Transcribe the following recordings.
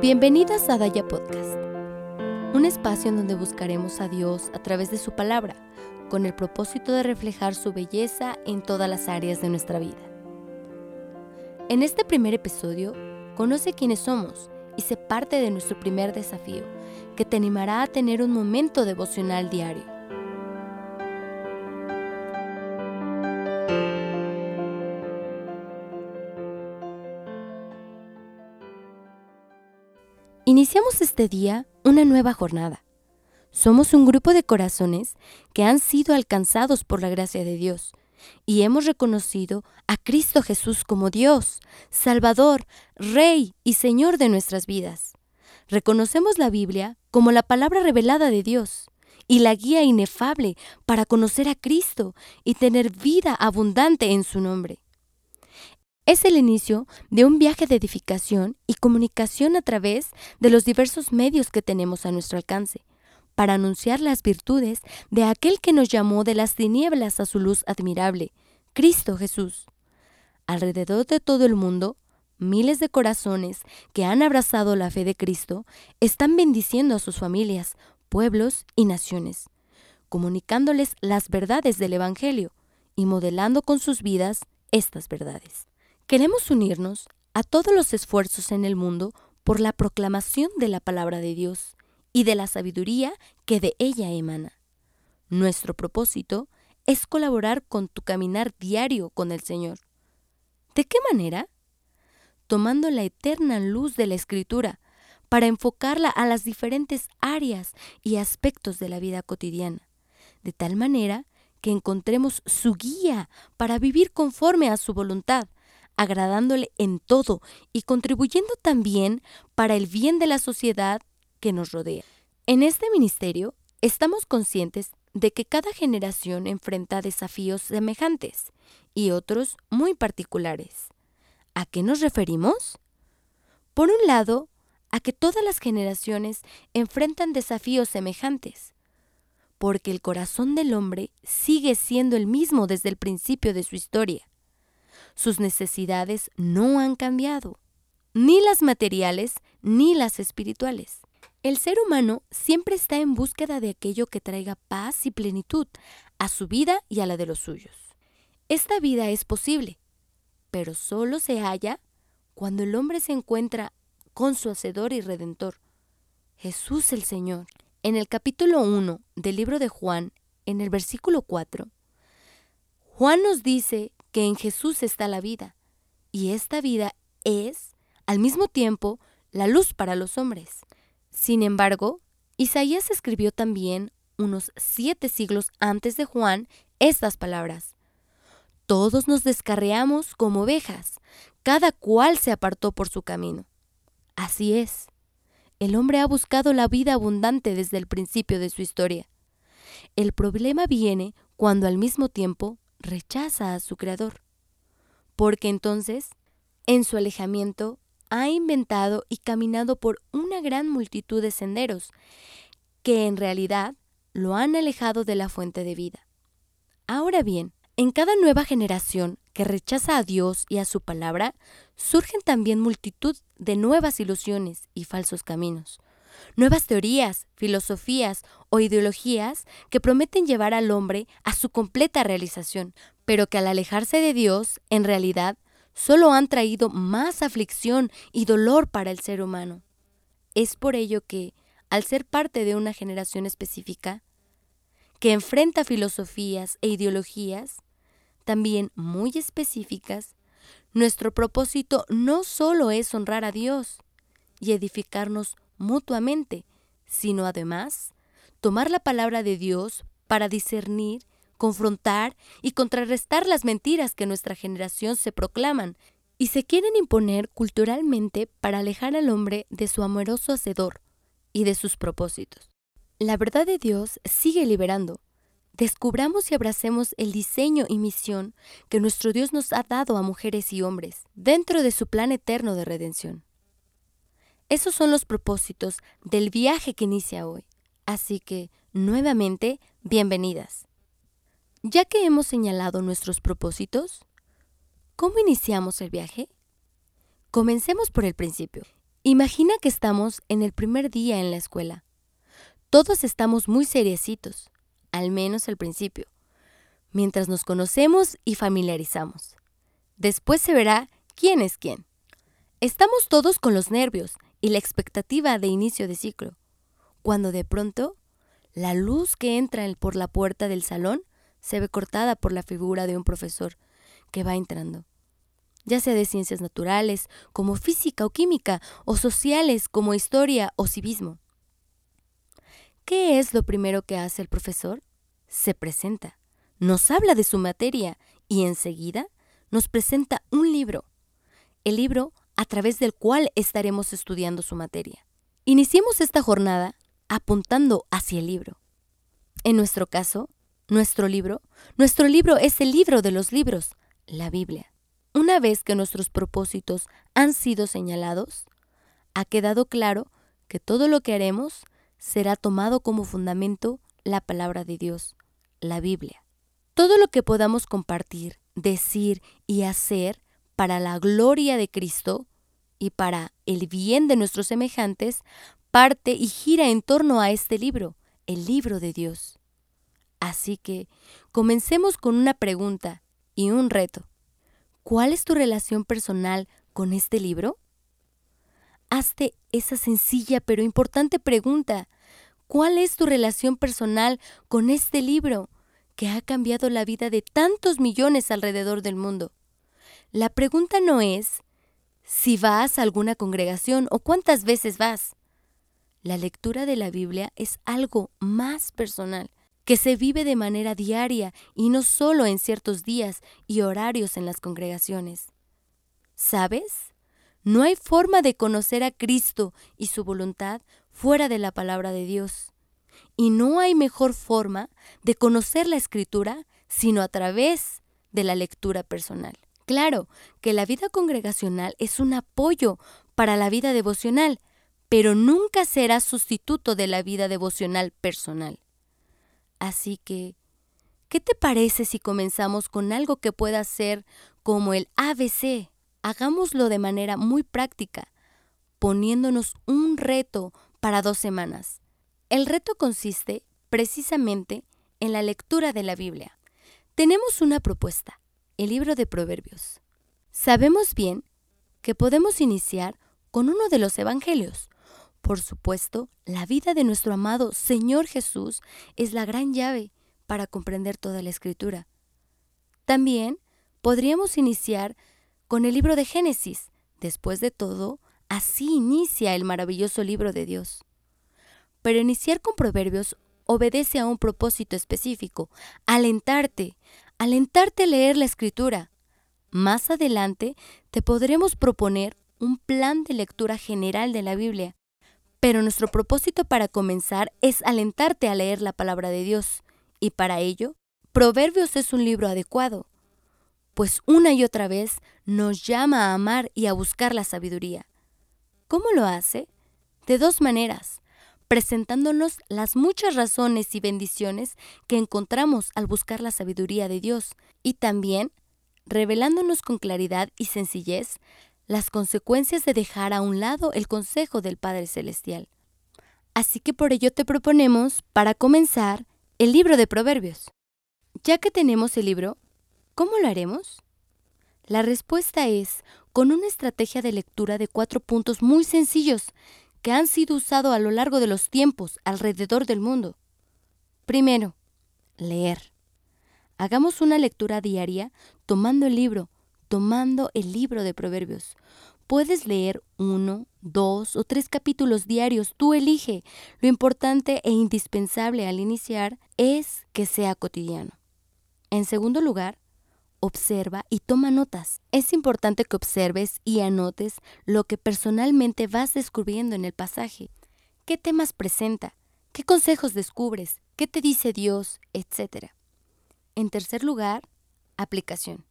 Bienvenidas a Daya Podcast, un espacio en donde buscaremos a Dios a través de su palabra, con el propósito de reflejar su belleza en todas las áreas de nuestra vida. En este primer episodio, conoce quiénes somos y sé parte de nuestro primer desafío, que te animará a tener un momento devocional diario. Iniciamos este día una nueva jornada. Somos un grupo de corazones que han sido alcanzados por la gracia de Dios y hemos reconocido a Cristo Jesús como Dios, Salvador, Rey y Señor de nuestras vidas. Reconocemos la Biblia como la palabra revelada de Dios y la guía inefable para conocer a Cristo y tener vida abundante en su nombre. Es el inicio de un viaje de edificación y comunicación a través de los diversos medios que tenemos a nuestro alcance, para anunciar las virtudes de aquel que nos llamó de las tinieblas a su luz admirable, Cristo Jesús. Alrededor de todo el mundo, miles de corazones que han abrazado la fe de Cristo están bendiciendo a sus familias, pueblos y naciones, comunicándoles las verdades del Evangelio y modelando con sus vidas estas verdades. Queremos unirnos a todos los esfuerzos en el mundo por la proclamación de la palabra de Dios y de la sabiduría que de ella emana. Nuestro propósito es colaborar con tu caminar diario con el Señor. ¿De qué manera? Tomando la eterna luz de la Escritura para enfocarla a las diferentes áreas y aspectos de la vida cotidiana, de tal manera que encontremos su guía para vivir conforme a su voluntad, agradándole en todo y contribuyendo también para el bien de la sociedad que nos rodea. En este ministerio estamos conscientes de que cada generación enfrenta desafíos semejantes y otros muy particulares. ¿A qué nos referimos? Por un lado, a que todas las generaciones enfrentan desafíos semejantes, porque el corazón del hombre sigue siendo el mismo desde el principio de su historia. Sus necesidades no han cambiado, ni las materiales ni las espirituales. El ser humano siempre está en búsqueda de aquello que traiga paz y plenitud a su vida y a la de los suyos. Esta vida es posible, pero solo se halla cuando el hombre se encuentra con su Hacedor y Redentor, Jesús el Señor. En el capítulo 1 del libro de Juan, en el versículo 4, Juan nos dice que en Jesús está la vida, y esta vida es, al mismo tiempo, la luz para los hombres. Sin embargo, Isaías escribió también, unos siete siglos antes de Juan, estas palabras. Todos nos descarreamos como ovejas, cada cual se apartó por su camino. Así es. El hombre ha buscado la vida abundante desde el principio de su historia. El problema viene cuando al mismo tiempo rechaza a su creador, porque entonces, en su alejamiento, ha inventado y caminado por una gran multitud de senderos, que en realidad lo han alejado de la fuente de vida. Ahora bien, en cada nueva generación que rechaza a Dios y a su palabra, surgen también multitud de nuevas ilusiones y falsos caminos, nuevas teorías, filosofías o ideologías que prometen llevar al hombre a su completa realización, pero que al alejarse de Dios, en realidad, solo han traído más aflicción y dolor para el ser humano. Es por ello que, al ser parte de una generación específica, que enfrenta filosofías e ideologías, también muy específicas, nuestro propósito no solo es honrar a Dios y edificarnos mutuamente, sino además tomar la palabra de Dios para discernir, confrontar y contrarrestar las mentiras que nuestra generación se proclaman y se quieren imponer culturalmente para alejar al hombre de su amoroso hacedor y de sus propósitos. La verdad de Dios sigue liberando. Descubramos y abracemos el diseño y misión que nuestro Dios nos ha dado a mujeres y hombres dentro de su plan eterno de redención. Esos son los propósitos del viaje que inicia hoy. Así que, nuevamente, bienvenidas. Ya que hemos señalado nuestros propósitos, ¿cómo iniciamos el viaje? Comencemos por el principio. Imagina que estamos en el primer día en la escuela. Todos estamos muy seriecitos, al menos al principio, mientras nos conocemos y familiarizamos. Después se verá quién es quién. Estamos todos con los nervios y la expectativa de inicio de ciclo, cuando de pronto la luz que entra por la puerta del salón se ve cortada por la figura de un profesor que va entrando ya sea de ciencias naturales, como física o química, o sociales, como historia o civismo. ¿Qué es lo primero que hace el profesor? Se presenta, nos habla de su materia y enseguida nos presenta un libro, el libro a través del cual estaremos estudiando su materia. Iniciemos esta jornada apuntando hacia el libro. En nuestro caso, nuestro libro, nuestro libro es el libro de los libros, la Biblia. Una vez que nuestros propósitos han sido señalados, ha quedado claro que todo lo que haremos será tomado como fundamento la palabra de Dios, la Biblia. Todo lo que podamos compartir, decir y hacer para la gloria de Cristo y para el bien de nuestros semejantes, parte y gira en torno a este libro, el libro de Dios. Así que comencemos con una pregunta y un reto. ¿Cuál es tu relación personal con este libro? Hazte esa sencilla pero importante pregunta. ¿Cuál es tu relación personal con este libro que ha cambiado la vida de tantos millones alrededor del mundo? La pregunta no es si vas a alguna congregación o cuántas veces vas. La lectura de la Biblia es algo más personal que se vive de manera diaria y no solo en ciertos días y horarios en las congregaciones. ¿Sabes? No hay forma de conocer a Cristo y su voluntad fuera de la palabra de Dios. Y no hay mejor forma de conocer la escritura sino a través de la lectura personal. Claro que la vida congregacional es un apoyo para la vida devocional, pero nunca será sustituto de la vida devocional personal. Así que, ¿qué te parece si comenzamos con algo que pueda ser como el ABC? Hagámoslo de manera muy práctica, poniéndonos un reto para dos semanas. El reto consiste precisamente en la lectura de la Biblia. Tenemos una propuesta, el libro de Proverbios. Sabemos bien que podemos iniciar con uno de los Evangelios, por supuesto, la vida de nuestro amado Señor Jesús es la gran llave para comprender toda la escritura. También podríamos iniciar con el libro de Génesis. Después de todo, así inicia el maravilloso libro de Dios. Pero iniciar con proverbios obedece a un propósito específico, alentarte, alentarte a leer la escritura. Más adelante te podremos proponer un plan de lectura general de la Biblia pero nuestro propósito para comenzar es alentarte a leer la palabra de Dios, y para ello, Proverbios es un libro adecuado, pues una y otra vez nos llama a amar y a buscar la sabiduría. ¿Cómo lo hace? De dos maneras, presentándonos las muchas razones y bendiciones que encontramos al buscar la sabiduría de Dios, y también revelándonos con claridad y sencillez las consecuencias de dejar a un lado el consejo del Padre Celestial. Así que por ello te proponemos, para comenzar, el libro de Proverbios. Ya que tenemos el libro, ¿cómo lo haremos? La respuesta es con una estrategia de lectura de cuatro puntos muy sencillos que han sido usados a lo largo de los tiempos alrededor del mundo. Primero, leer. Hagamos una lectura diaria tomando el libro, tomando el libro de Proverbios. Puedes leer uno, dos o tres capítulos diarios, tú elige. Lo importante e indispensable al iniciar es que sea cotidiano. En segundo lugar, observa y toma notas. Es importante que observes y anotes lo que personalmente vas descubriendo en el pasaje. ¿Qué temas presenta? ¿Qué consejos descubres? ¿Qué te dice Dios? Etcétera. En tercer lugar, aplicación.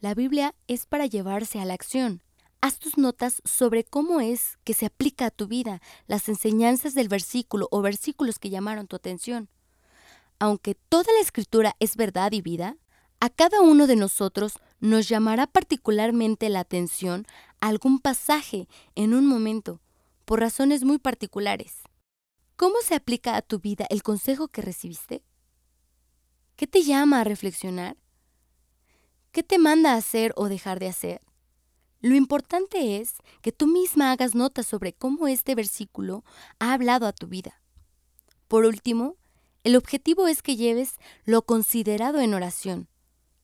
La Biblia es para llevarse a la acción. Haz tus notas sobre cómo es que se aplica a tu vida las enseñanzas del versículo o versículos que llamaron tu atención. Aunque toda la escritura es verdad y vida, a cada uno de nosotros nos llamará particularmente la atención algún pasaje en un momento, por razones muy particulares. ¿Cómo se aplica a tu vida el consejo que recibiste? ¿Qué te llama a reflexionar? ¿Qué te manda a hacer o dejar de hacer? Lo importante es que tú misma hagas notas sobre cómo este versículo ha hablado a tu vida. Por último, el objetivo es que lleves lo considerado en oración.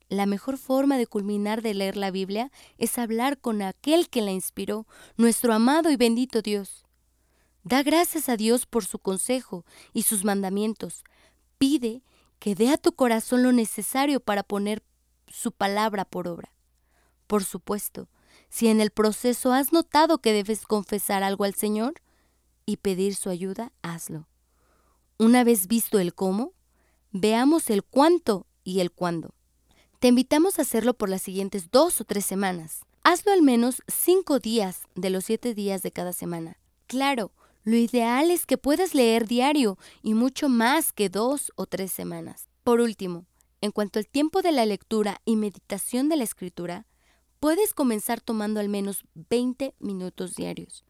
La mejor forma de culminar de leer la Biblia es hablar con aquel que la inspiró, nuestro amado y bendito Dios. Da gracias a Dios por su consejo y sus mandamientos. Pide que dé a tu corazón lo necesario para poner su palabra por obra. Por supuesto, si en el proceso has notado que debes confesar algo al Señor y pedir su ayuda, hazlo. Una vez visto el cómo, veamos el cuánto y el cuándo. Te invitamos a hacerlo por las siguientes dos o tres semanas. Hazlo al menos cinco días de los siete días de cada semana. Claro, lo ideal es que puedas leer diario y mucho más que dos o tres semanas. Por último, en cuanto al tiempo de la lectura y meditación de la escritura, puedes comenzar tomando al menos 20 minutos diarios.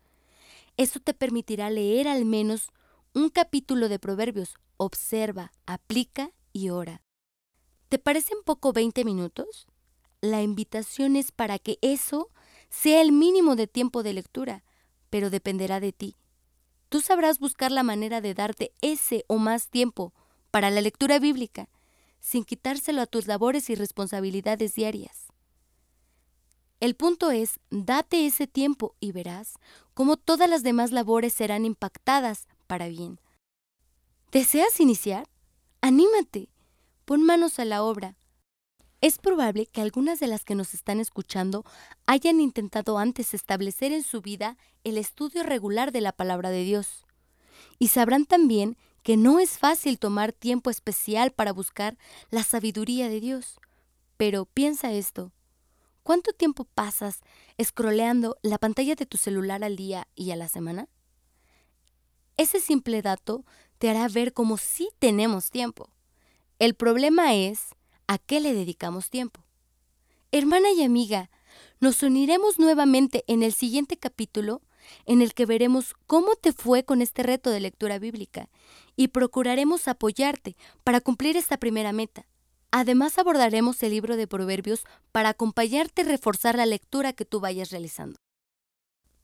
Eso te permitirá leer al menos un capítulo de Proverbios, observa, aplica y ora. ¿Te parecen poco 20 minutos? La invitación es para que eso sea el mínimo de tiempo de lectura, pero dependerá de ti. Tú sabrás buscar la manera de darte ese o más tiempo para la lectura bíblica, sin quitárselo a tus labores y responsabilidades diarias. El punto es, date ese tiempo y verás cómo todas las demás labores serán impactadas para bien. ¿Deseas iniciar? Anímate, pon manos a la obra. Es probable que algunas de las que nos están escuchando hayan intentado antes establecer en su vida el estudio regular de la palabra de Dios. Y sabrán también que no es fácil tomar tiempo especial para buscar la sabiduría de Dios. Pero piensa esto. ¿Cuánto tiempo pasas escroleando la pantalla de tu celular al día y a la semana? Ese simple dato te hará ver cómo sí tenemos tiempo. El problema es a qué le dedicamos tiempo. Hermana y amiga, nos uniremos nuevamente en el siguiente capítulo en el que veremos cómo te fue con este reto de lectura bíblica y procuraremos apoyarte para cumplir esta primera meta. Además abordaremos el libro de Proverbios para acompañarte y reforzar la lectura que tú vayas realizando.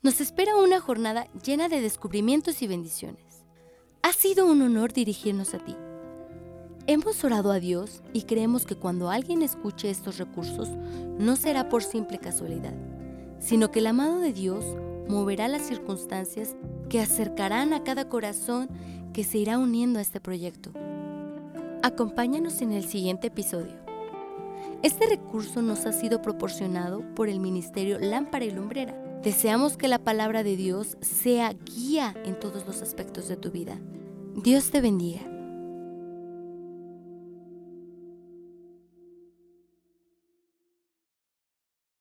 Nos espera una jornada llena de descubrimientos y bendiciones. Ha sido un honor dirigirnos a ti. Hemos orado a Dios y creemos que cuando alguien escuche estos recursos no será por simple casualidad, sino que el amado de Dios moverá las circunstancias que acercarán a cada corazón que se irá uniendo a este proyecto. Acompáñanos en el siguiente episodio. Este recurso nos ha sido proporcionado por el Ministerio Lámpara y Lumbrera Deseamos que la palabra de Dios sea guía en todos los aspectos de tu vida. Dios te bendiga.